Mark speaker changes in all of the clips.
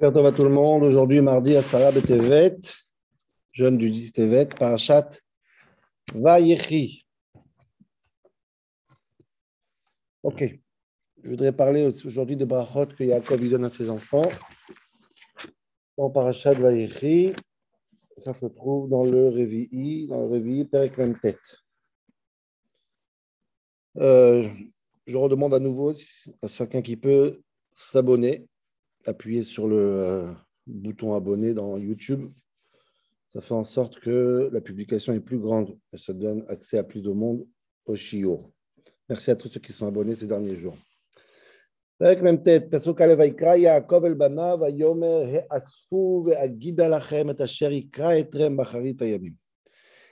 Speaker 1: Bonjour à tout le monde. Aujourd'hui, mardi, à Sarah Betevet, jeune du 10 Tevet, Parashat Vayechi. Ok. Je voudrais parler aujourd'hui de Brachot que Yaakov lui donne à ses enfants. Dans Parashat Vayechi, ça se trouve dans le Révi, dans le Révi, Perek tête. Euh, je redemande à nouveau à chacun qui peut s'abonner, appuyer sur le euh, bouton abonner dans YouTube. Ça fait en sorte que la publication est plus grande et ça donne accès à plus de monde au chiot. Merci à tous ceux qui sont abonnés ces derniers jours. Bacharit hayamim.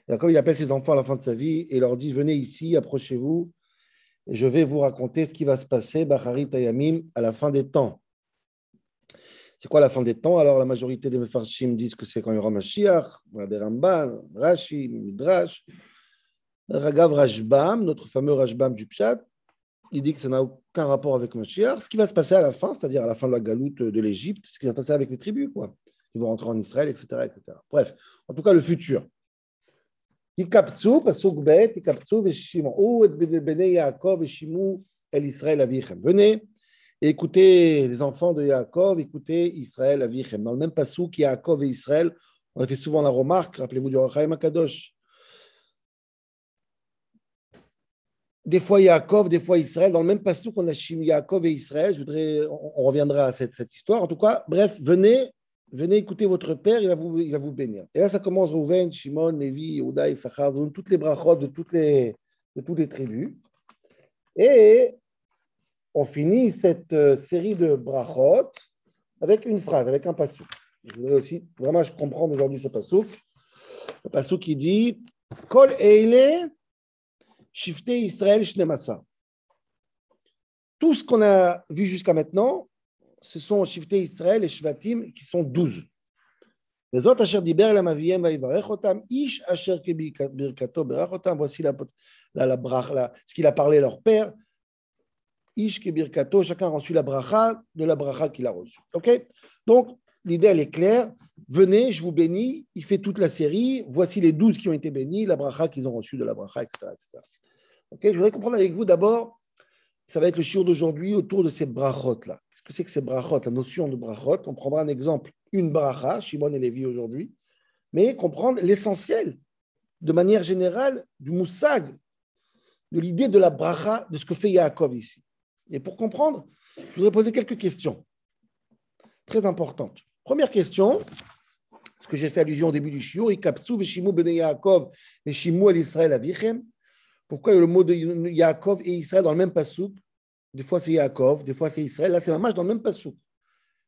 Speaker 1: Yaakov, il appelle ses enfants à la fin de sa vie et leur dit, venez ici, approchez-vous, et je vais vous raconter ce qui va se passer, Bacharit Ayamim, à la fin des temps. C'est quoi la fin des temps? Alors, la majorité des Mefarshim disent que c'est quand il y aura Mashiach, des Ramban, Rashi, Midrash. Ragav Rajbam, notre fameux Rajbam du Pshat, il dit que ça n'a aucun rapport avec Mashiach. Ce qui va se passer à la fin, c'est-à-dire à la fin de la galoute de l'Égypte, ce qui va se passer avec les tribus, quoi. Ils vont rentrer en Israël, etc., etc. Bref, en tout cas, le futur. יקבצו, פסוק ב', יקבצו ושמעו את בני יעקב ושמעו אל ישראל אביכם. Venez et écoutez les enfants de Yaakov, écoutez Israël Avichem. Dans le même passouk, Yaakov et Israël, on a fait souvent la remarque, rappelez-vous du Rachaim Akadosh. Des fois Yaakov, des fois Israël. Dans le même passouk, on a Yaakov et Israël. Je voudrais, on, on reviendra à cette, cette histoire. En tout cas, bref, venez venez écouter votre père, il va vous, bénir. Et là, ça commence Rouven, Shimon, Lévi, Yehuda, Issachar, toutes les brachot de toutes les, de toutes les tribus. Et on finit cette euh, série de brachot avec une phrase, avec un passouk. Je voudrais aussi vraiment je comprends aujourd'hui ce passouk. Le passouk qui dit Kol eile. Tout ce qu'on a vu jusqu'à maintenant, ce sont Shifté Israël et Shvatim qui sont douze. Les autres, Asher Diber, la Maviem, Otam, Ish, Asher Birkato, Berachotam, voici la, la, la, la, ce qu'il a parlé à leur père. Ish, Birkato, chacun a reçu la bracha de la bracha qu'il a reçue. Ok? Donc, l'idée, elle est claire. Venez, je vous bénis. Il fait toute la série. Voici les douze qui ont été bénis, la bracha qu'ils ont reçue de la bracha, etc. etc. Ok? Je voudrais comprendre avec vous d'abord ça va être le shiur d'aujourd'hui autour de ces brachot-là. Qu'est-ce que c'est que ces brachot? La notion de brachot, on prendra un exemple, une bracha, Shimon et Lévi aujourd'hui, mais comprendre l'essentiel, de manière générale, du moussag, de l'idée de la bracha, de ce que fait Yaakov ici. Et pour comprendre, je voudrais poser quelques questions très importantes. Première question, ce que j'ai fait allusion au début du shiur, Ikapsu veshimu bene Yaakov veshimu el Israël avichem. Pourquoi le mot de Yaakov et Israël dans le même passouk Des fois c'est Yaakov, des fois c'est Israël. Là c'est mamage dans le même passouk.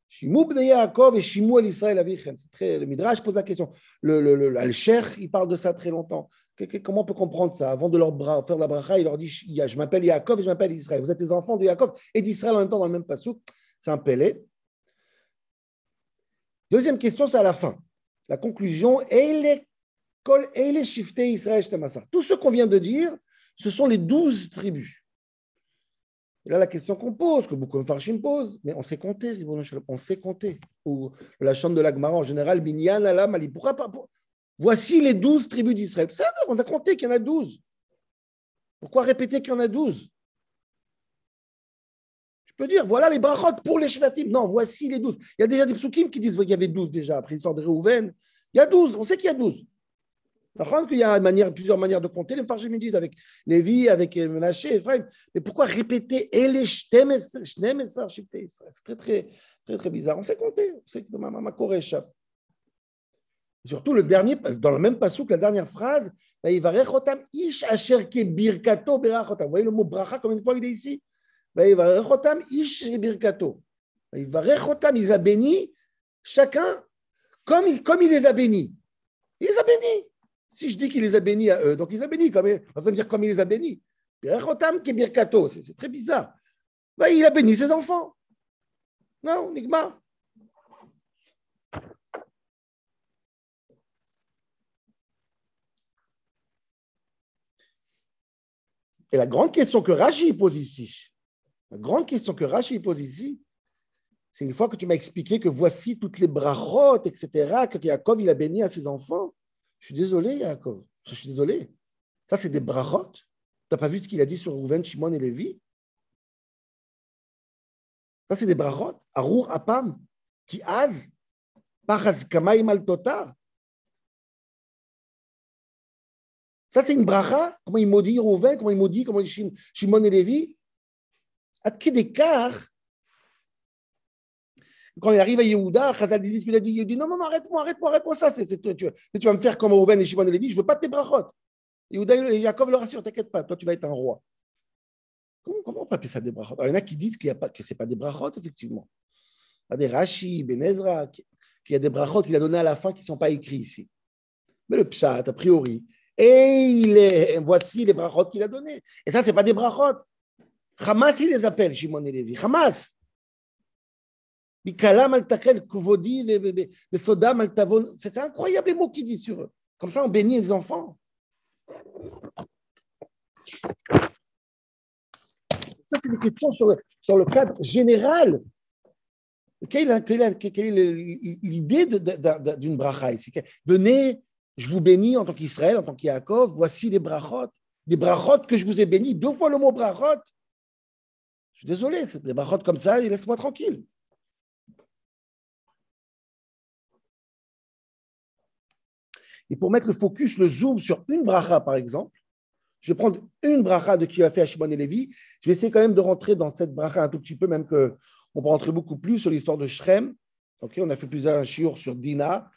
Speaker 1: Shimou de Yaakov et Shimou l'Israël Avichem. C'est très, le Midrash pose la question. Le, le, le, il parle de ça très longtemps. Comment on peut comprendre ça? Avant de leur faire la bracha, il leur dit Je m'appelle Yaakov et je m'appelle Israël. Vous êtes les enfants de Yaakov et d'Israël en même temps dans le même passouk. C'est un pelé. Deuxième question, c'est à la fin. La conclusion Tout ce qu'on vient de dire, ce sont les douze tribus. Et là, la question qu'on pose, que beaucoup de Farshim posent, mais on sait compter, on sait compter. Ou la chambre de l'Agmara en général, Binyan, Alam, Ali. Pourquoi pas Voici les douze tribus d'Israël. On a compté qu'il y en a douze. Pourquoi répéter qu'il y en a douze? Je peux dire, voilà les brachot pour les shvatim. Non, voici les douze. Il y a déjà des psukim qui disent qu'il y avait douze déjà, après l'histoire de Réhouven. Il y a douze, on sait qu'il y a douze. Il y a plusieurs manières de compter. Les Farshim disent avec Lévi, avec Menaché, Ephraim. Mais pourquoi répéter C'est très, très, très, très bizarre. On sait compter. On sait que ma, ma échappe. Surtout le dernier, dans le même passouk, la dernière phrase, ish asher birkato Vous voyez le mot bracha, combien de fois il est ici ish birkato. Il les a bénis, chacun comme il, comme il les a bénis. Il les a bénis. Si je dis qu'il les a bénis à eux, donc il les a bénis, comme, on va dire comme il les a bénis. C'est très bizarre. Ben, il a béni ses enfants. Non, Nigma. Et la grande question que Rashi pose ici, La grande question que Rashi pose ici, c'est une fois que tu m'as expliqué que voici toutes les brachot, etc., que Yaakov, il a béni à ses enfants. Je suis désolé, Yaakov. Je suis désolé. Ça, c'est des brachot. Tu n'as pas vu ce qu'il a dit sur Rouven, Shimon et Lévi? Ça, c'est des brachot. Arour Apam, qui az, Pachaz Kamaim al Totar. Ça, c'est une bracha. Comment il maudit Rouven, comment il maudit, comment il Shimon et Lévi? Quel écart quand il arrive à Yehuda, Chazal dit qu'il a dit. Il Non, non, non, arrête-moi, arrête-moi, arrête-moi ça. C'est, tu, vas me faire comme Rouven et Shimon et Lévi. Je ne veux pas de tes brachot. Yehuda et Yaakov le rassure T'inquiète pas, toi, tu vas être un roi. Comment, on peut appeler ça des brachot? Il y en a qui disent qu'il y a pas, que ce n'est pas des brachot, effectivement. Il y a des Rashi, Benezra, qu'il y a des brachot qu'il a donné à la fin qui ne sont pas écrits ici. Mais le pshat, a priori, et il est, voici les brachot qu'il a donnés. Et ça, ce n'est pas des brachot. Hamas, il les appelle, Shimon et Lévi. Hamas. C'est incroyable les mots qu'il dit sur eux. Comme ça, on bénit les enfants. Ça, c'est des questions sur le, sur le cadre général. Quelle, est l'idée d'une bracha ici? Venez, je vous bénis en tant qu'Israël, en tant qu'Yaakov, voici les brachot. Des brachot que je vous ai bénis, deux fois le mot brachot. Je suis désolé, des brachot comme ça, laisse-moi tranquille. Et pour mettre le focus, le zoom sur une bracha, par exemple, je vais prendre une bracha de qui a fait à Shimon et Lévi. Je vais essayer quand même de rentrer dans cette bracha un tout petit peu, même qu'on peut rentrer beaucoup plus sur l'histoire de Shrem. on a fait plusieurs chiours sur Dina.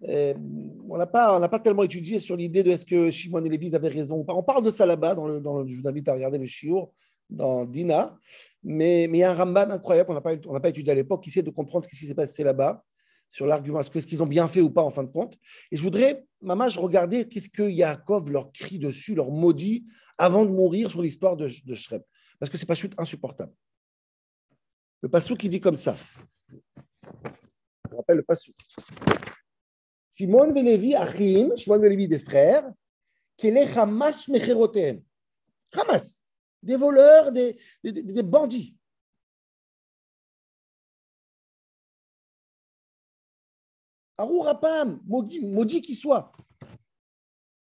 Speaker 1: on n'a pas, pas tellement étudié sur l'idée de est-ce que Shimon et Lévi avaient raison ou pas. On parle de ça là-bas, dans le, je vous invite à regarder le chiour dans Dina. Mais, mais il y a un Ramban incroyable qu'on n'a pas, pas étudié à l'époque qui essaie de comprendre ce qui s'est passé là-bas sur l'argument, est-ce qu'ils ont bien fait ou pas en fin de compte. Et je voudrais, maman, je regardais qu'est-ce que Yaakov leur crie dessus, leur maudit, avant de mourir sur l'histoire de, de Shrem. Parce que c'est pas chute insupportable. Le passou qui dit comme ça. Je rappelle le passou. Shimon Velevi Achim, Shimon Velevi des frères, est Hamas Mecherotem. Hamas, des voleurs, des, des bandits. Arurapam, maudit, maudit qu'il soit.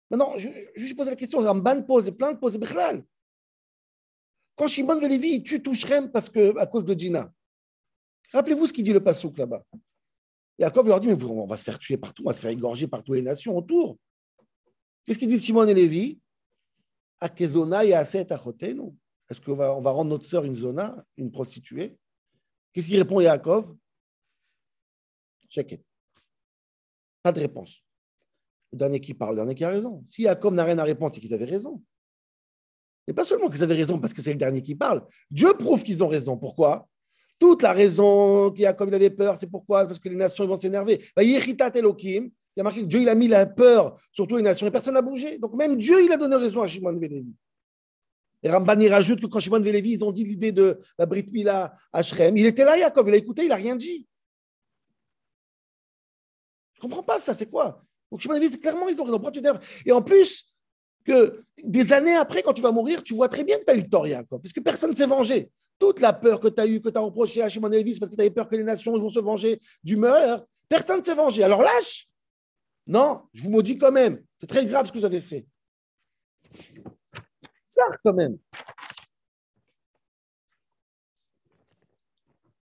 Speaker 1: Maintenant, je, pose la question, Ramban pose, plein de pose, Bechlal. Quand Shimon Velevi tue Touchrem parce que, à cause de Dina, rappelez-vous ce qu'il dit le Passouk là-bas. Yaakov leur dit, mais on va se faire tuer partout, on va se faire égorger par toutes les nations autour. Qu'est-ce qu'il dit Simon et Lévi? Akezona Est-ce qu'on va, rendre notre sœur une zona, une prostituée? Qu'est-ce qu'il répond Yaakov? Check pas de réponse. Le dernier qui parle, le dernier qui a raison. Si Jacob n'a rien à répondre, c'est qu'ils avaient raison. Et pas seulement qu'ils avaient raison parce que c'est le dernier qui parle. Dieu prouve qu'ils ont raison. Pourquoi? Toute la raison qu'il il avait peur, c'est pourquoi? Parce que les nations vont s'énerver. Bah, il y a marqué que Dieu il a mis la peur sur toutes les nations et personne n'a bougé. Donc même Dieu, il a donné raison à Shimon Velevi. Et Rambani rajoute que quand Shimon Velevi, ils ont dit l'idée de la Brit Mila à Shrem, il était là, Yaakov, il a écouté, il n'a rien dit. Comprends pas ça, c'est quoi? Donc, je clairement, ils ont raison. Et en plus, que des années après, quand tu vas mourir, tu vois très bien que tu as eu le tort, parce que personne ne s'est vengé. Toute la peur que tu as eue, que tu as reproché à Shimon Elvis parce que tu avais peur que les nations vont se venger du meurtre, personne ne s'est vengé. Alors lâche Non, je vous maudis quand même. C'est très grave ce que vous avez fait. Ça, quand même.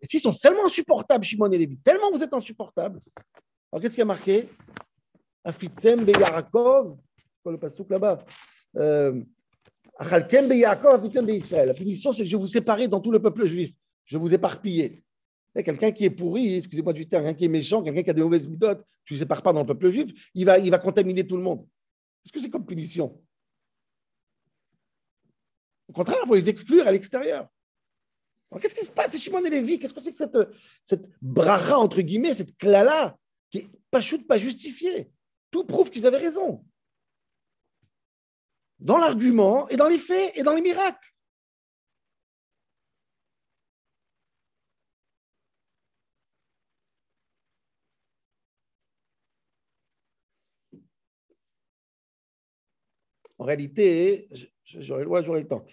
Speaker 1: Et s'ils sont tellement insupportables, Shimon et Lévi, tellement vous êtes insupportables, alors, qu'est-ce qui a marqué? Afitzem Yaakov, quoi le pasouk là-bas? Euh, Achalkem Yaakov, Afitzem Israël. La punition, c'est que je vous séparer dans tout le peuple juif. Je vous éparpiller. Quelqu'un qui est pourri, excusez-moi du terme, quelqu'un qui est méchant, quelqu'un qui a des mauvaises méthodes, tu ne sépares pas dans le peuple juif, il va, il va contaminer tout le monde. Est-ce que c'est comme punition? Au contraire, il faut les exclure à l'extérieur. Qu'est-ce qui se passe, Shimon et Lévi Qu'est-ce que c'est que cette, cette entre guillemets, cette clala? Qui pas, pas justifié. Tout prouve qu'ils avaient raison. Dans l'argument et dans les faits et dans les miracles. En réalité, j'aurai le temps.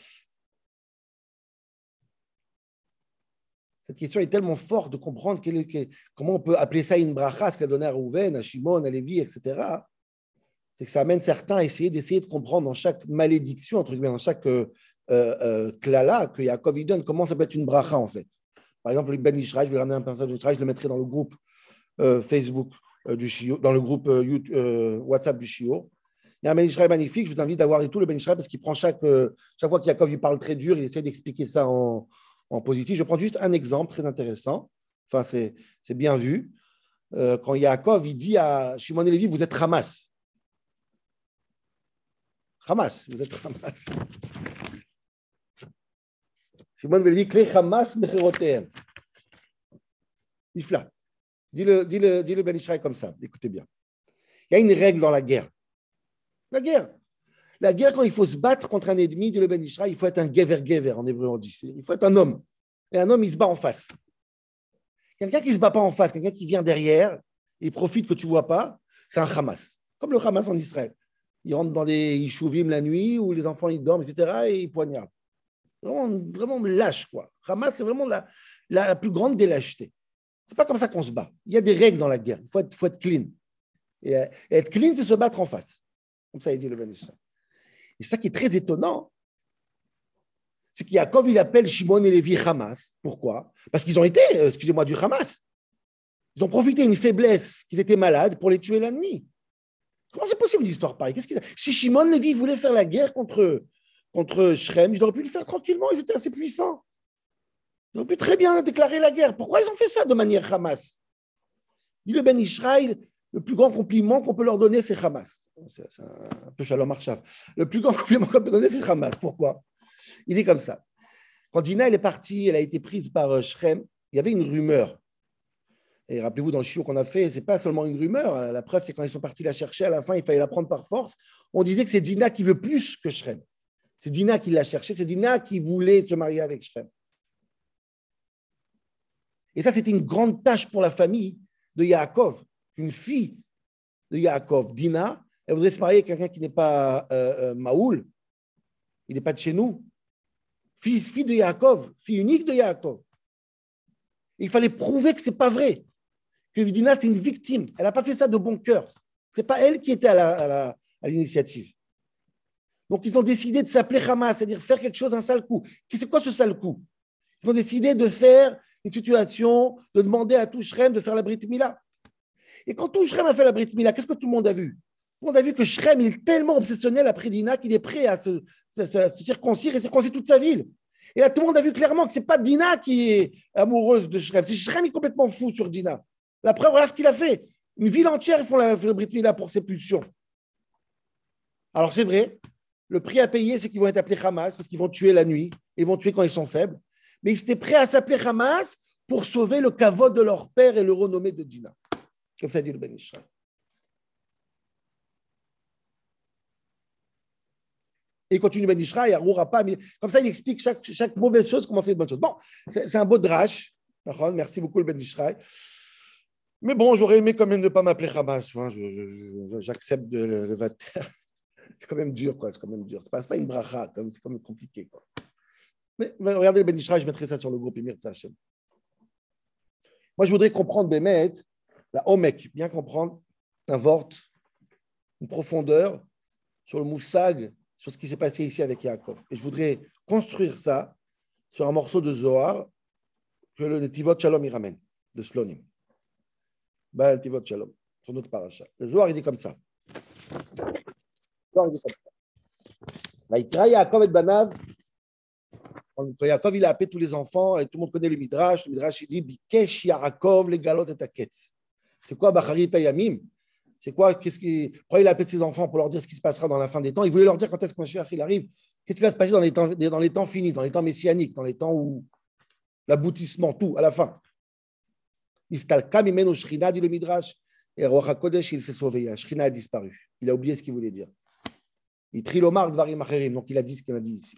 Speaker 1: Cette question est tellement forte de comprendre comment on peut appeler ça une bracha, ce qu'a donné à Rouven, à Shimon, à Lévi, etc. C'est que ça amène certains à essayer d'essayer de comprendre dans chaque malédiction, dans chaque euh, euh, klala que Yaakov donne, comment ça peut être une bracha en fait. Par exemple, le Ben Ishraï, je vais ramener un personnage de Ishraï, je le mettrai dans le groupe euh, Facebook du Shio, dans le groupe WhatsApp du Shio. Il y a un Ben magnifique, je vous invite à voir tout le Ben parce qu'il prend chaque, chaque fois qu'Yaakov il parle très dur, il essaie d'expliquer ça en, en positif. Je prends juste un exemple très intéressant. Enfin, c'est bien vu. Euh, quand Yaakov il dit à Shimon et Lévi, vous êtes Hamas. Hamas, vous êtes Hamas. Shimon et Lévi, clé Hamas mecherotem. Nifla. Dis-le, dis-le, dis-le Ben Israël comme ça. Écoutez bien. Il y a une règle dans la guerre. La guerre. La guerre, quand il faut se battre contre un ennemi, de le Ben il faut être un gever gever en hébreu on dit. Il faut être un homme. Et un homme, il se bat en face. Quelqu'un qui ne se bat pas en face, quelqu'un qui vient derrière, il profite que tu ne vois pas, c'est un Hamas. Comme le Hamas en Israël. Il rentre dans des Ishuvim la nuit où les enfants ils dorment, etc. et ils poignardent. Vraiment, vraiment lâche, quoi. Hamas, c'est vraiment la, la, plus grande des lâchetés. C'est pas comme ça qu'on se bat. Il y a des règles dans la guerre. Il faut être, clean. Et, être clean, c'est se battre en face. Comme ça, il dit le Ben et ça qui est très étonnant, c'est qu'Yaakov, il appelle Shimon et Lévi Hamas. Pourquoi? Parce qu'ils ont été, euh, excusez-moi, du Hamas. Ils ont profité d'une faiblesse, qu'ils étaient malades, pour les tuer la nuit. Comment c'est possible une histoire pareille? Si Shimon et Lévi voulaient faire la guerre contre, contre Shrem, ils auraient pu le faire tranquillement, ils étaient assez puissants. Ils auraient pu très bien déclarer la guerre. Pourquoi ils ont fait ça de manière Hamas? Dit le Ben Israël, le plus grand compliment qu'on peut leur donner, c'est Hamas. C'est un peu Shalom Arshav. Le plus grand compliment qu'on peut donner, c'est Hamas. Pourquoi? Il est comme ça. Quand Dina est partie, elle a été prise par euh, Shrem, il y avait une rumeur. Et rappelez-vous, dans le chiot qu'on a fait, ce n'est pas seulement une rumeur. La preuve, c'est quand ils sont partis la chercher, à la fin, il fallait la prendre par force. On disait que c'est Dina qui veut plus que Shrem. C'est Dina qui l'a cherché, c'est Dina qui voulait se marier avec Shrem. Et ça, c'était une grande tâche pour la famille de Yaakov une fille de Yaakov, Dina, elle voudrait se marier avec quelqu'un qui n'est pas euh, euh, Maoul, il n'est pas de chez nous. Fille, fille de Yaakov, fille unique de Yaakov. Il fallait prouver que ce n'est pas vrai, que Dina, c'est une victime. Elle n'a pas fait ça de bon cœur. Ce n'est pas elle qui était à l'initiative. Donc, ils ont décidé de s'appeler Hamas, c'est-à-dire faire quelque chose, un sale coup. C'est quoi ce sale coup? Ils ont décidé de faire une situation, de demander à Touchrem de faire la Brit Mila. Et quand tout Shrem a fait la Brit Mila, qu'est-ce que tout le monde a vu? Tout le monde a vu que Shrem est tellement obsessionnel après Dina qu'il est prêt à se, circoncire et circoncire toute sa ville. Et là, tout le monde a vu clairement que ce n'est pas Dina qui est amoureuse de Shrem, c'est Shrem qui est complètement fou sur Dina. La preuve, voilà ce qu'il a fait. Une ville entière, ils font la, la Brit Mila pour ses pulsions. Alors c'est vrai, le prix à payer, c'est qu'ils vont être appelés Hamas parce qu'ils vont tuer la nuit, ils vont tuer quand ils sont faibles. Mais ils étaient prêts à s'appeler Hamas pour sauver le kavod de leur père et le renommée de Dina. Comme ça dit le Ben Israël. Et il continue Ben Israël, pas. Comme ça, il explique chaque, mauvaise chose, comment c'est une bonne chose. Bon, c'est un beau drache. Merci beaucoup, le Ben Israël. Mais bon, j'aurais aimé quand même ne pas m'appeler Hamas. Hein. J'accepte de le, C'est quand même dur, quoi. C'est quand même dur. C'est pas, pas une bracha, c'est quand même compliqué. Mais regardez le Ben Israël, je mettrai ça sur le groupe Emir Tzahachem. Moi, je voudrais comprendre Bémet la Omek, bien comprendre, vort, une profondeur sur le moussag, sur ce qui s'est passé ici avec Yaakov. Et je voudrais construire ça sur un morceau de Zohar que le Tivot Shalom y ramène, de Slonim. Baal Tivot Shalom, sur notre paracha. Le Zohar, il dit comme ça. Le Zohar, il dit comme ça. Yaakov et Banav, Yaakov il a appelé tous les enfants, et tout le monde connaît le Midrash, le Midrash il dit Bikesh Yaakov les galot et Aketz. C'est quoi Bacharit Yamim? C'est quoi qu'est-ce qui, Pourquoi il a appelé ses enfants pour leur dire ce qui se passera dans la fin des temps? Il voulait leur dire quand est-ce que Mashiach il arrive. Qu'est-ce qui va se passer dans les, temps, finis, dans les temps messianiques, dans les temps où l'aboutissement, tout, à la fin? Istalka mimeno Shrina, dit le Midrash. Et Roi Kodesh, il s'est sauvé. Shrina a disparu. Il a oublié ce qu'il voulait dire. Il trilomar dvarim acherim. Donc il a dit ce qu'il a dit ici.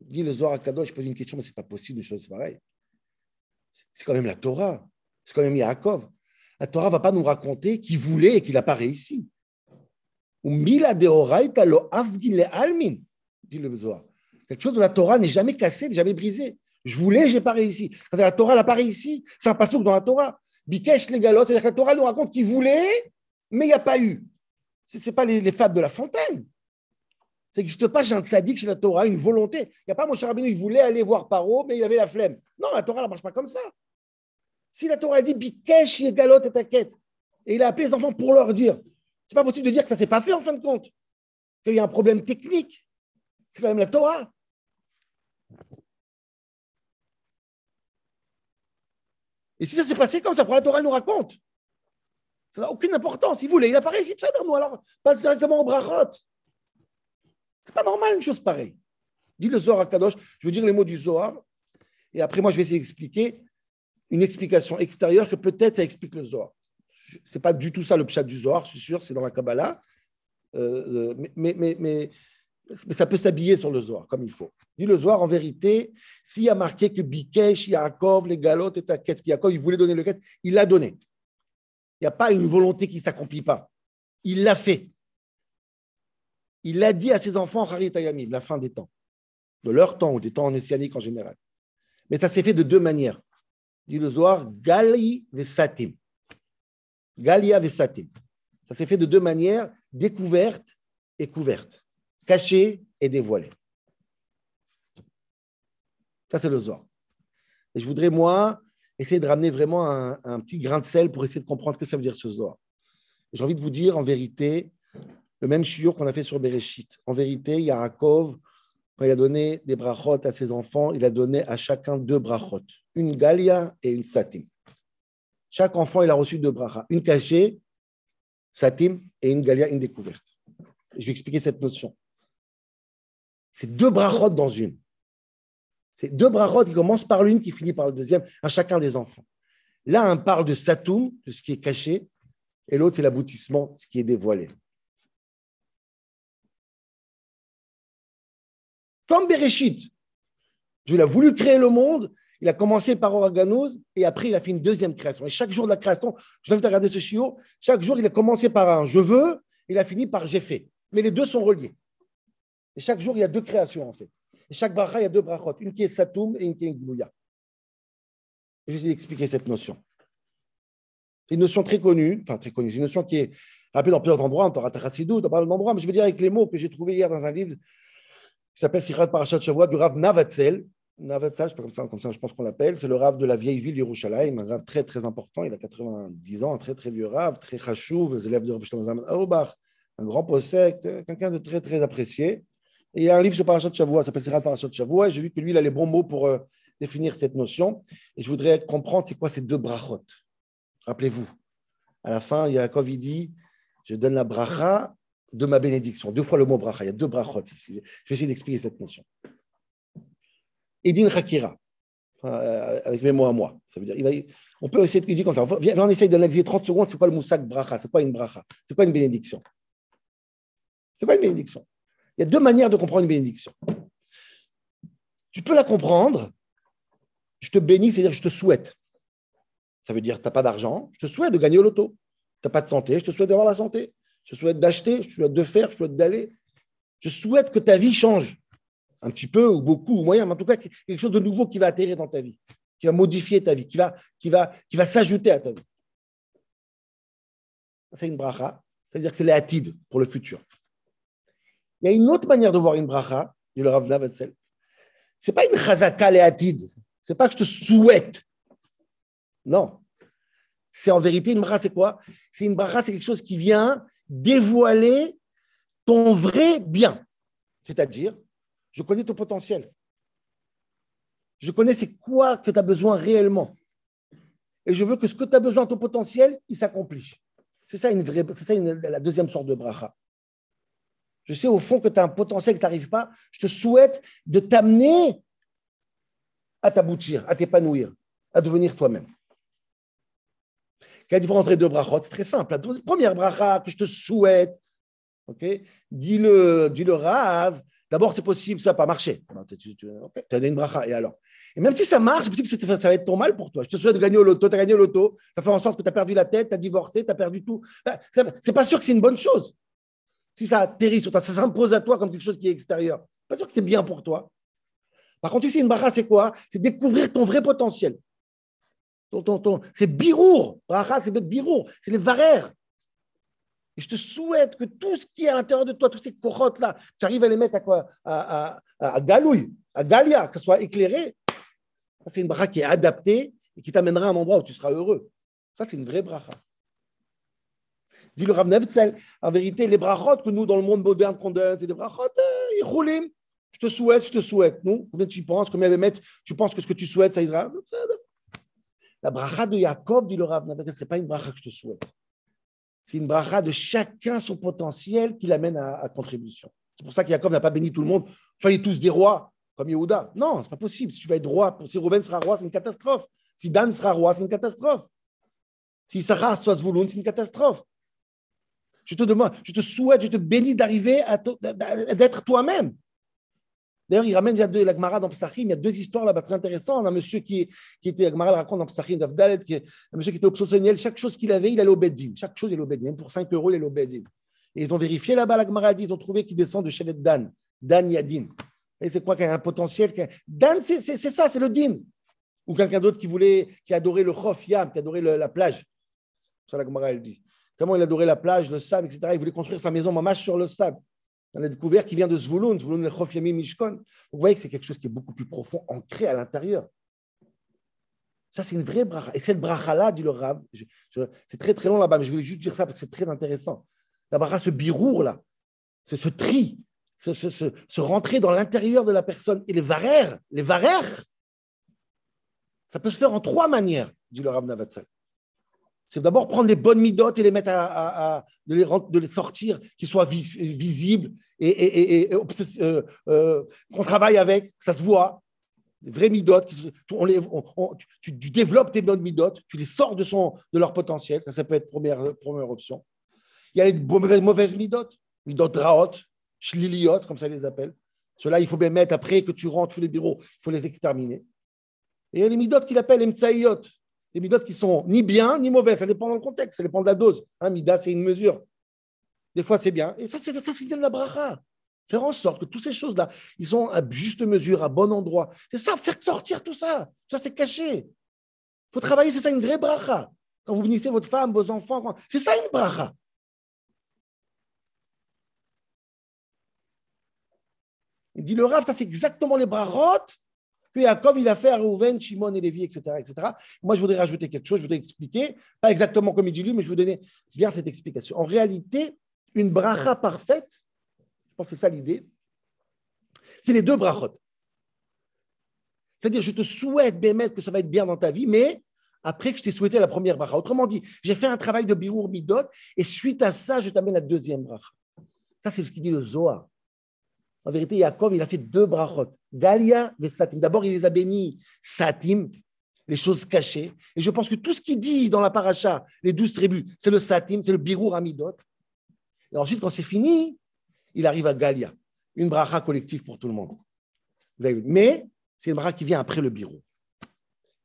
Speaker 1: Il dit le Zohar je pose une question, mais ce n'est pas possible une chose pareille. C'est quand même la Torah. C'est quand même Yaakov. La Torah ne va pas nous raconter qu'il voulait et qu'il n'a pas réussi. Dit le Zohar. Quelque chose de la Torah n'est jamais cassé, n'est jamais brisé. Je voulais, je n'ai pas réussi. La Torah n'a pas réussi, c'est un passouk dans la Torah. Bikesh les galotes, c'est-à-dire que la Torah nous raconte qu'il voulait, mais il n'y a pas eu. Ce n'est pas les, les, fables de la fontaine. Ça n'existe pas chez un tzaddik, chez la Torah, une volonté. Il n'y a pas mon cher Rabbeinu, il voulait aller voir Paro, mais il avait la flemme. Non, la Torah ne marche pas comme ça. Si la Torah dit Bikesh et t'inquiète, et il a appelé les enfants pour leur dire, c'est pas possible de dire que ça ne s'est pas fait en fin de compte, qu'il y a un problème technique. C'est quand même la Torah. Et si ça s'est passé comme ça, pour la Torah nous raconte. Ça n'a aucune importance. Il voulait, il a pas réussi. Ça nous, alors passe directement au brachot. C'est pas normal une chose pareille. Dit le Zohar à Kadosh, je veux dire les mots du Zohar, et après moi je vais essayer d'expliquer une explication extérieure que peut-être ça explique le Zohar. C'est pas du tout ça le pshat du Zohar, je suis sûr, c'est dans la Kabbalah, euh, euh mais, mais, mais, ça peut s'habiller sur le Zohar comme il faut. Dit le Zohar, en vérité, s'il y a marqué que Bikesh, Yaakov, les galotes et Taket, Yaakov, il voulait donner le quête, il l'a donné. Il n'y a pas une volonté qui ne s'accomplit pas. Il l'a fait. Il l'a dit à ses enfants, Haritayamim, la fin des temps, de leur temps ou des temps messianiques en général. Mais ça s'est fait de deux manières. Dit le Zohar, Gali Vesatim. Galia Vesatim. Ça s'est fait de deux manières, découverte et couverte, cachée et dévoilée. Ça, c'est le Zohar. Et je voudrais, moi, essayer de ramener vraiment un, petit grain de sel pour essayer de comprendre ce que ça veut dire ce Zohar. J'ai envie de vous dire, en vérité, le même shiur qu'on a fait sur Bereshit. En vérité, Yaakov, quand il a donné des brachot à ses enfants, il a donné à chacun deux brachot, une galia et une satim. Chaque enfant, il a reçu deux brachas, une cachée, satim, et une galia, une découverte. Je vais expliquer cette notion. C'est deux brachot dans une. C'est deux brachot qui commencent par l'une, qui finit par le deuxième, à chacun des enfants. Là, on parle de Satoum, de ce qui est caché, et l'autre, c'est l'aboutissement, ce qui est dévoilé. Comme Bereshit, Dieu a voulu créer le monde, il a commencé par Organos, et après, il a fait une deuxième création. Et chaque jour de la création, je vous invite à regarder ce chiot, chaque jour, il a commencé par un je veux, et il a fini par j'ai fait. Mais les deux sont reliés. Et chaque jour, il y a deux créations, en fait. Et chaque bracha, il y a deux brachot, une qui est Satoum et une qui est Glouya. Je vais essayer d'expliquer cette notion. C'est une notion très connue, enfin très connue, c'est une notion qui est rappelée dans plusieurs endroits, dans Ratachassidou, dans mal d'endroits, mais je veux dire avec les mots que j'ai trouvés hier dans un livre qui s'appelle Sichat Parashat Shavua du Rav Navatzel. Navatzel, je sais pas comme ça, pense qu'on l'appelle, c'est le Rav de la vieille ville d'Yerushalayim, un Rav très très important, il a 90 ans, un très très vieux Rav, très chachouv, élève de Rabbi Shlomo un grand possèque, quelqu'un de très très apprécié. Et il y a un livre sur Parashat Shavua, ça s'appelle Sirat Parashat Shavua, et j'ai vu que lui, il a les bons mots pour euh, définir cette notion. Et je voudrais comprendre c'est quoi ces deux brachot? Rappelez-vous, à la fin, il dit Je donne la bracha de ma bénédiction. Deux fois le mot bracha, il y a deux brachot ici. Je vais essayer d'expliquer cette notion. Edin Hakira, euh, avec mes mots à moi. Ça veut dire, on peut essayer de dire comme ça. Viens, on essaye d'analyser 30 secondes, c'est quoi le moussak bracha? C'est quoi une bracha? C'est quoi une bénédiction? C'est quoi une bénédiction? Il y a deux manières de comprendre une bénédiction. Tu peux la comprendre, je te bénis, c'est-à-dire je te souhaite. Ça veut dire tu n'as pas d'argent, je te souhaite de gagner au loto. Tu n'as pas de santé, je te souhaite d'avoir la santé. Je te souhaite d'acheter, je te souhaite de faire, je te souhaite d'aller. Je souhaite que ta vie change. Un petit peu ou beaucoup ou moyen, mais en tout cas quelque chose de nouveau qui va atterrir dans ta vie, qui va modifier ta vie, qui va, qui va, qui va s'ajouter à ta vie. C'est une bracha, ça veut dire que c'est l'atide pour le futur. Il y a une autre manière de voir une bracha, le Rav. Ce n'est pas une chazaka leatid. Ce n'est pas que je te souhaite. Non. C'est en vérité une bracha, c'est quoi? C'est une bracha, c'est quelque chose qui vient dévoiler ton vrai bien. C'est-à-dire, je connais ton potentiel. Je connais c'est quoi que tu as besoin réellement. Et je veux que ce que tu as besoin, ton potentiel, il s'accomplisse. C'est ça, une vraie, la deuxième sorte de bracha. Je sais au fond que tu as un potentiel que tu n'arrives pas. Je te souhaite de t'amener à t'aboutir, à t'épanouir, à devenir toi-même. Quelle différence entre les deux brachot? C'est très simple. La première bracha que je te souhaite, dis-le, dis-le rave. D'abord, c'est possible, ça n'a pas marché. Tu, as donné une bracha, et alors? Et même si ça marche, c'est possible que ça va être trop mal pour toi. Je te souhaite de gagner au loto, tu as gagné au loto, ça fait en sorte que tu as perdu la tête, tu as divorcé, tu as perdu tout. C'est pas sûr que c'est une bonne chose si ça atterrit sur toi, ça s'impose à toi comme quelque chose qui est extérieur. Pas sûr que c'est bien pour toi. Par contre, ici, une bracha, c'est quoi? C'est découvrir ton vrai potentiel. Ton, ton, ton, c'est birour. Bracha, c'est birour. C'est les varères. Et je te souhaite que tout ce qui est à l'intérieur de toi, tous ces corottes-là, tu arrives à les mettre à quoi? À, à, à Galouille, à Galia, que ce soit éclairé. C'est une bracha qui est adaptée et qui t'amènera à un endroit où tu seras heureux. Ça, c'est une vraie bracha. Dit le Rav Nevzel, en vérité, les brachot que nous, dans le monde moderne, qu'on donne, c'est des brachot, ils roulent. Je te souhaite, je te souhaite. Combien tu penses? Combien de mètres tu penses que ce que tu souhaites, ça ira? La bracha de Yaakov, dit le Rav Nevzel, ce n'est pas une bracha que je te souhaite. C'est une bracha de chacun son potentiel qui l'amène à, contribution. C'est pour ça que Yaakov n'a pas béni tout le monde. Soyez tous des rois, comme Yehuda. Non, ce n'est pas possible. Si tu vas être roi, si Rouven sera roi, c'est une catastrophe. Si Dan sera roi, c'est une catastrophe. Si Sarah soit Zvouloun, c'est une catastrophe. Je te demande, je te souhaite, je te bénis d'arriver à d'être toi-même. D'ailleurs, il ramène déjà la Gemara dans Psachim. Il y a deux histoires là-bas très intéressantes. Un monsieur qui, était, la Gemara raconte dans Psachim, d'Avdalet, un monsieur qui était obsessionnel. Chaque chose qu'il avait, il allait au Beddin. Chaque chose, il allait au Beddin. Pour 5 euros, il allait au Beddin. Et ils ont vérifié là-bas, la Gemara dit, ils ont trouvé qu'il descend de Shevet Dan, Dan Yadin. Et c'est quoi qu'il y a un potentiel Dan, c'est ça, c'est le din. Ou quelqu'un d'autre qui voulait, qui adorait le Chof Yam, qui adorait la plage. Ça, la Gemara, elle dit. Tellement il adorait la plage, le sable, etc. Il voulait construire sa maison mamache sur le sable. On a découvert qu'il vient de Zvouloun, Zvouloun le Mishkon. Vous voyez que c'est quelque chose qui est beaucoup plus profond, ancré à l'intérieur. Ça, c'est une vraie bracha. Et cette bracha-là, dit le Rav, c'est très très long là-bas, mais je voulais juste dire ça parce que c'est très intéressant. La bracha, ce birour-là, ce, ce tri, ce, rentrer dans l'intérieur de la personne. Et les varères, les varères, ça peut se faire en trois manières, dit le Rav Navatsal. C'est d'abord prendre les bonnes midotes et les mettre à, de, les, sortir, qu'ils soient visibles et, et, euh, euh, qu'on travaille avec, que ça se voit. Les vraies midotes, tu, développes tes bonnes midotes, tu les sors de, son, de leur potentiel. Ça, ça peut être première, première option. Il y a les mauvaises, midotes, midotes raot, shliliot, comme ça ils les appellent. Cela, il faut bien mettre après que tu rentres tous les bureaux, il faut les exterminer. Et il y a les midotes qu'il appelle les mtsaïot, des midotes qui sont ni bien ni mauvais. Ça dépend du contexte, ça dépend de la dose. Un mida, c'est une mesure. Des fois, c'est bien. Et ça, c'est ça qui vient de la bracha. Faire en sorte que toutes ces choses-là, ils sont à juste mesure, à bon endroit. C'est ça, faire sortir tout ça. Ça, c'est caché. Il faut travailler, c'est ça une vraie bracha. Quand vous bénissez votre femme, vos enfants, c'est ça une bracha. Il dit le Rav, ça c'est exactement les brachotes que Yaakov, il a fait à Reuven, Shimon et Lévi, etc., etc. Moi, je voudrais rajouter quelque chose, je voudrais expliquer, pas exactement comme il dit lui, mais je vous donner bien cette explication. En réalité, une bracha parfaite, je pense que c'est ça l'idée, c'est les deux brachot. C'est-à-dire, je te souhaite, Bémet, que ça va être bien dans ta vie, mais après que je t'ai souhaité la première bracha. Autrement dit, j'ai fait un travail de birour midot, et suite à ça, je t'amène la deuxième bracha. Ça, c'est ce qu'il dit le Zohar. En vérité, Yaakov, il a fait deux brachot. Galia et Satim. D'abord, il les a bénis Satim, les choses cachées. Et je pense que tout ce qu'il dit dans la paracha, les douze tribus, c'est le Satim, c'est le Birour Amidot. Et ensuite, quand c'est fini, il arrive à Galia, une bracha collective pour tout le monde. Vous avez vu. Mais c'est une bracha qui vient après le Birour.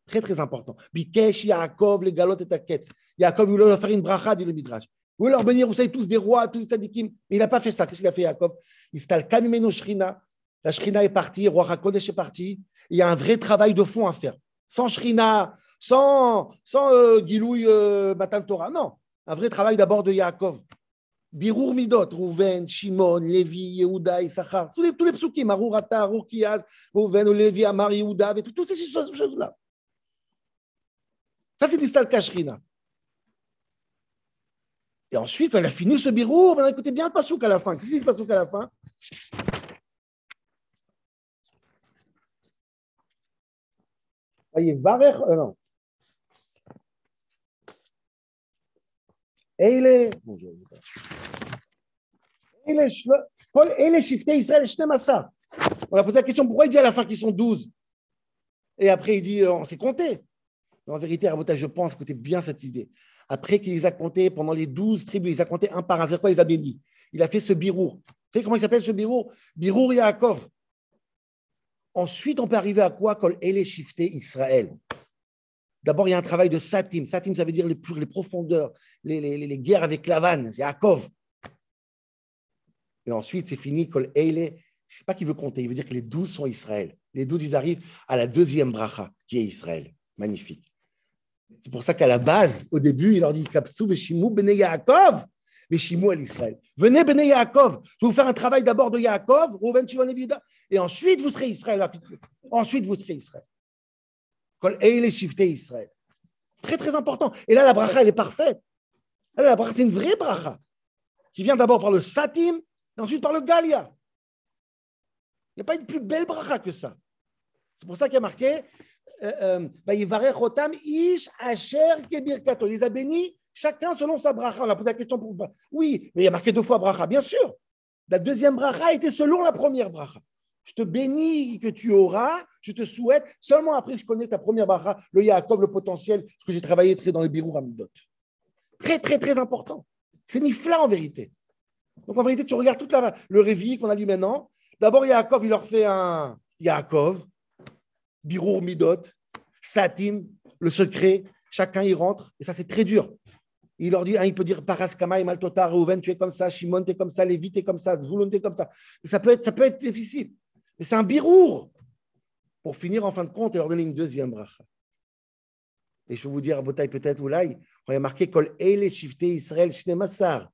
Speaker 1: Très, très important. Bikesh, Yaakov, les galotes et taquettes. Yaakov, voulait faire une bracha, dit le Midrash. Vous voulez leur bénir, vous savez, tous des rois, tous des sadikim. Mais il n'a pas fait ça. Qu'est-ce qu'il a fait, Yaakov? Il s'est Shrina. La Shrina est partie, Roi Hakodesh est parti. Il y a un vrai travail de fond à faire. Sans Shrina, sans, sans euh, euh, Matan Torah. Non. Un vrai travail d'abord de Yaakov. Birour Midot, Rouven, Shimon, Lévi, Yehuda, Issachar, tous les, tous les psukim, Arur Ata, Arur Rouven, Lévi, Amar, Yehuda, toutes ces choses-là. Ça, c'est Nistal Kashrina. Et ensuite, quand elle a fini ce bureau, ben, écoutez bien le pasouk à la fin. Qu'est-ce que c'est le pasouk à la fin Voyez, varer, euh, non. אלה, כל אלה שבטי ישראל 12. On a posé la question, pourquoi il dit à la fin qu'ils sont 12 Et après, il dit, euh, on s'est compté. En vérité, je pense, écoutez bien cette idée. Après qu'il les a comptés pendant les douze tribus, il a compté un par un. C'est quoi il a bénis Il a fait ce birour. Vous savez comment il s'appelle ce birour? Birour Yaakov. Ensuite, on peut arriver à quoi Quand elle est Israël? D'abord, il y a un travail de satim. Satim, ça veut dire les, les profondeurs, les, les, les, guerres avec Lavan, Yaakov. Et ensuite, c'est fini, Kol Eile Je ne sais pas qui veut compter, il veut dire que les douze sont Israël. Les douze, ils arrivent à la deuxième bracha, qui est Israël. Magnifique. C'est pour ça qu'à la base, au début, il leur dit Kapsou Veshimu Bene Yaakov, Veshimu El Israël. Venez Bene Yaakov. Je vais vous faire un travail d'abord de Yaakov, Rouven, et et ensuite vous serez Israël. Ensuite vous serez Israël. Kol Eile Shifte Israël. Très très important. Et là, la bracha, elle est parfaite. Là, la bracha, c'est une vraie bracha qui vient d'abord par le Satim et ensuite par le Galia. Il n'y a pas une plus belle bracha que ça. C'est pour ça qu'il y a marqué euh, euh. Il les a bénis chacun selon sa bracha. On a posé la question pour. Oui, mais il y a marqué deux fois bracha, bien sûr. La deuxième bracha était selon la première bracha. Je te bénis que tu auras, je te souhaite. Seulement après que je connais ta première bracha, le Yaakov, le potentiel, parce que j'ai travaillé très dans les birou Ramidot. Très, très, très important. C'est nifla en vérité. Donc en vérité, tu regardes tout le réveil qu'on a lu maintenant. D'abord, Yaakov, il leur fait un Yaakov, Birour Midot, Satim, le secret, chacun y rentre, et ça c'est très dur. Il leur dit, hein, il peut dire Paraskama et Maltota, Reuven, tu es comme ça, Shimon, tu comme ça, Lévi, tu comme ça, Zvulun, tu es comme ça. ça peut être, ça peut être difficile. Mais c'est un birour. Pour finir, en fin de compte, et leur donner une deuxième bracha. Et je vais vous dire, Botaï, peut-être, ou on a marqué Kol Eile Shifte Israël Shnemassar.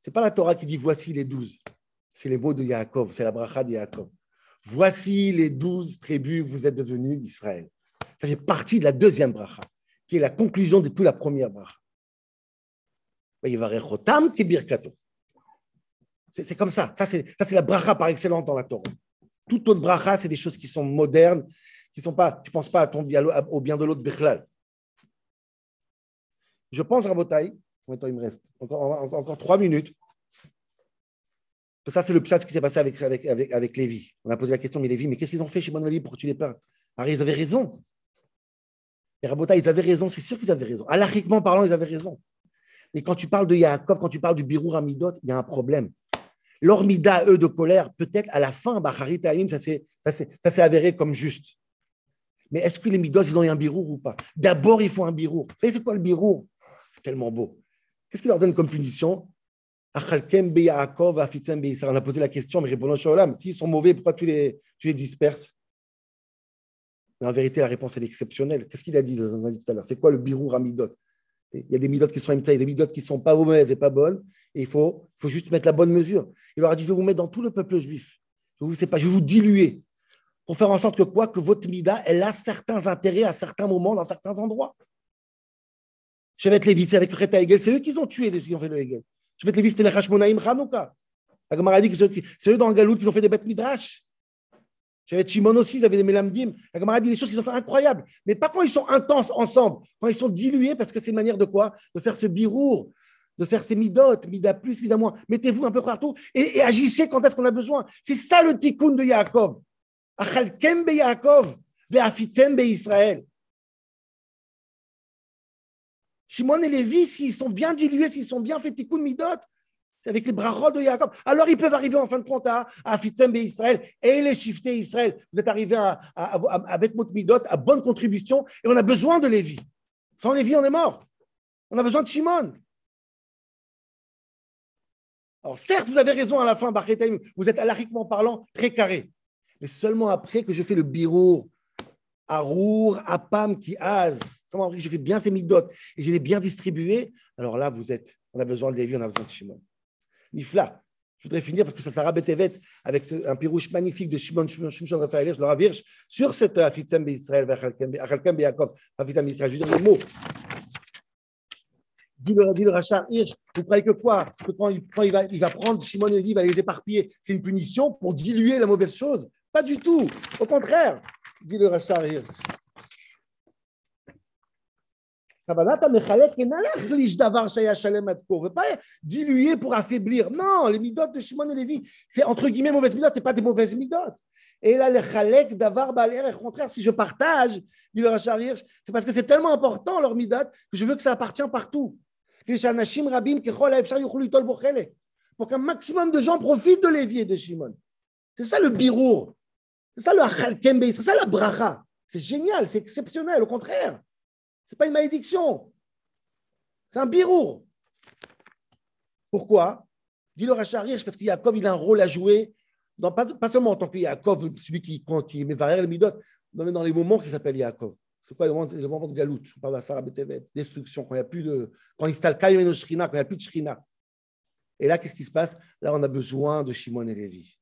Speaker 1: Ce n'est pas la Torah qui dit voici les douze. C'est les mots de Yaakov, c'est la bracha de Yaakov. Voici les douze tribus, vous êtes devenus d'Israël. Ça fait partie de la deuxième bracha, qui est la conclusion de toute la première bracha. C'est comme ça. Ça, c'est la bracha par excellence dans la Torah. Toute autre bracha, c'est des choses qui sont modernes, qui sont pas, tu ne penses pas à ton, au bien de l'autre Bechlal. Je pense, Rabotai, combien de temps il me reste? Encore, trois minutes. Ça, c'est le pshat qui s'est passé avec, avec, avec, avec Lévi. On a posé la question, mais Lévi, mais qu'est-ce qu'ils ont fait chez Lévi pour tuer les pains Alors, ils avaient raison. Et Rabota, ils avaient raison, c'est sûr qu'ils avaient raison. Alachiquement parlant, ils avaient raison. Mais quand tu parles de Yaakov, quand tu parles du Birou Ramidot, il y a un problème. L'ormida, eux, de colère, peut-être à la fin, Bacharit ça s'est avéré comme juste. Mais est-ce que les Midos, ils ont eu un birour ou pas? D'abord, il faut un birour. Vous savez, c'est quoi le birour C'est tellement beau. Qu'est-ce qu'il leur donne comme punition? On a posé la question, mais répondons Sholam, s'ils sont mauvais, pourquoi tu les, les disperses Mais en vérité, la réponse est exceptionnelle. Qu'est-ce qu'il a dit, tout à l'heure? C'est quoi le birou ramidot? Il y a des midotes qui sont il y a des midotes qui ne sont pas mauvaises et pas bonnes, et il faut, faut juste mettre la bonne mesure. Il leur a dit, je vais vous mettre dans tout le peuple juif. Je ne pas, je vais vous diluer pour faire en sorte que quoi? Que votre mida, elle a certains intérêts à certains moments, dans certains endroits. Je vais être Lévi, c'est avec le Hegel, c'est eux qui ont tué ceux qui ont fait le Hegel. Te Lévi, c'était les Hashmonaïm Hanouka. La Gemara dit que c'est eux dans le Galout qui ont fait des bêtes midrash. J'avais Shimon aussi, ils avaient des mélamdim. La Gemara dit des choses qui fait incroyables. Mais pas quand ils sont intenses ensemble, quand ils sont dilués, parce que c'est une manière de quoi? De faire ce birour, de faire ces midotes, mida plus, mida moins. Mettez-vous un peu partout et, et agissez quand est-ce qu'on a besoin. C'est ça le tikkun de Yaakov. Achalkem be Yaakov, ve'afitem be Israël. Shimon et Lévi, s'ils sont bien dilués, s'ils sont bien fait tikkun midot, avec les brachot de Yaakov, alors ils peuvent arriver en fin de compte à, be Israël et les shifter Israël. Vous êtes arrivés à, à, avec votre midot à bonne contribution et on a besoin de Lévi. Sans Lévi, on est mort. On a besoin de Shimon. Alors certes, vous avez raison à la fin, vous êtes alariquement parlant très carré mais seulement après que je fais le birour, Arour, Apam, qui az, j'ai fait bien ces midot et je l'ai bien distribué, alors là, vous êtes, on a besoin de Lévi, on a besoin de Shimon. Nifla. Je voudrais finir parce que ça sera Betevet avec un pirouche magnifique de Shimon, Shimon, Raphaël, je le ravirche sur cette Afitzem Israël, Achalkem Be'akov, Afitzem Israël. Je veux dire le mot. Dit le, dit le Rachar Hirsch, vous croyez que quoi? Que quand, il, quand il, va, il va prendre Shimon et Lévi, il va les éparpiller, c'est une punition pour diluer la mauvaise chose? Pas du tout. Au contraire, dit le Rachar Hirsch. Ne veut pas diluer pour affaiblir. Non, les midotes de Shimon et Lévi, c'est entre guillemets mauvaises midotes, ce pas des mauvaises midotes. Et là, le chalek d'avar au contraire, si je partage, dit le Rachar Hirsch, c'est parce que c'est tellement important leur midote que je veux que ça appartient partout. Pour qu'un maximum de gens profitent de Lévi et de Shimon. C'est ça le birour. C'est ça le Achalkembe, c'est ça la bracha. C'est génial, c'est exceptionnel, au contraire. Ce n'est pas une malédiction. C'est un birour. Pourquoi? Dit le Rachar parce que Yaakov, il a un rôle à jouer pas, seulement en tant que Yaakov, celui qui, qui met les midot, mais dans les moments qui s'appellent Yaakov. C'est quoi le moment, le moment de Galout? On parle de Sarah destruction, quand il n'y a plus de. Quand il installe quand il n'y a plus de Shrina. Et là, qu'est-ce qui se passe? Là, on a besoin de Shimon et Lévi.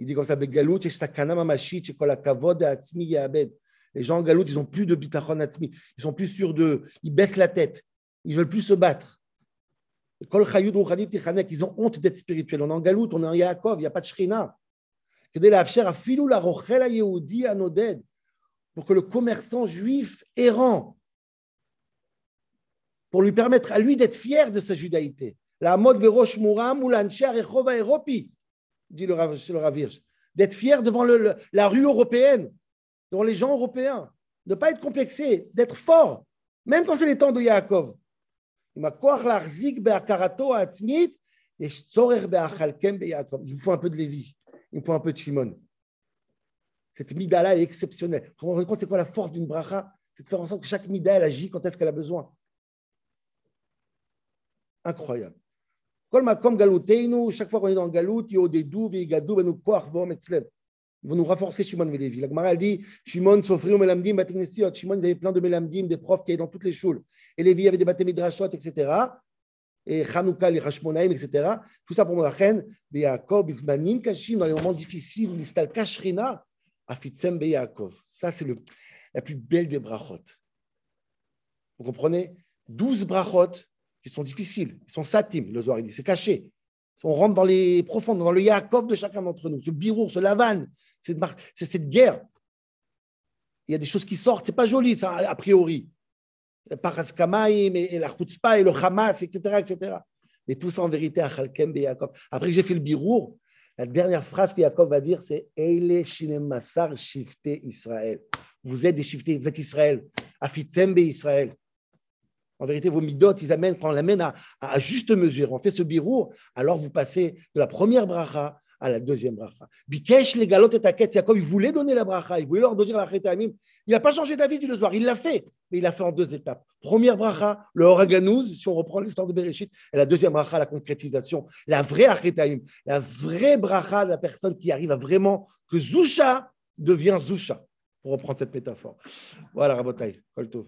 Speaker 1: Il dit comme ça Galout, Sakana Mamashit, Kavod Atzmi Yabed. Les gens en Galout, ils n'ont plus de bitachon atzmi. Ils sont plus sûrs de. Ils baissent la tête. Ils veulent plus se battre. Ils ont honte d'être spirituels. On est en Galout, on est en Yaakov, il n'y a pas de Shrina. Pour que le commerçant juif errant, pour lui permettre à lui d'être fier de sa judaïté. La mode Berosh Muram ou Rechova Europi, dit le Ravirge. D'être fier devant le, la rue européenne, devant les gens européens. De ne pas être complexé, d'être fort, même quand c'est les temps de Yaakov. Il vous faut un peu de Lévi il me faut un peu de Shimon. Cette mida-là est exceptionnelle. Vous vous rendez compte, c'est quoi la force d'une bracha? C'est de faire en sorte que chaque mida, elle agit quand est-ce qu'elle a besoin. Incroyable. Chaque fois qu'on est dans Galout, il y a des douves, il y a des Ils vont nous renforcer Shimon et Lévi. La Gemara, dit Shimon, Sofri, Melamdim, Batinesiot. Shimon, ils avaient plein de Melamdim, des profs qui étaient dans toutes les choules. Et Lévi avait des Baté Midrashot, etc et Hanouka, les Hashmonaïm, etc. Tout ça pour Morachen, Be'akov, Izmanim Kashim, dans les moments difficiles, l'Istal Kashrina, Afitzem Be'akov. Ça, c'est la plus belle des brachot. Vous comprenez? 12 brachot qui sont difficiles, ils sont satim, le Zohar dit, c'est caché. On rentre dans les profondes, dans le Yaakov de chacun d'entre nous, ce birour, ce lavan, c'est cette guerre. Il y a des choses qui sortent, c'est pas joli, ça, a priori le et la chutzpah et le Hamas, etc., etc. Mais tout ça en vérité à Chalkem et Yaakov. Après j'ai fait le birour, la dernière phrase que Yaakov va dire, c'est Eile Shifte Israël. Vous êtes des shiftés, vous êtes Israël. Afitzembe Israël. En vérité, vos midot, ils amènent, quand on l'amène à, juste mesure, on fait ce birour, alors vous passez de la première bracha à la deuxième bracha. Bikesh les galotes et taquettes, Jacob, il voulait donner la bracha, il voulait leur donner la chétamim. Il n'a pas changé d'avis du le soir, il l'a fait, mais il l'a fait en deux étapes. Première bracha, le oraganouz, si on reprend l'histoire de Bereshit, et la deuxième bracha, la concrétisation, la vraie achétaim, la vraie bracha de la personne qui arrive à vraiment que Zusha devient Zusha, pour reprendre cette métaphore. Voilà, Rabotai, Koltov.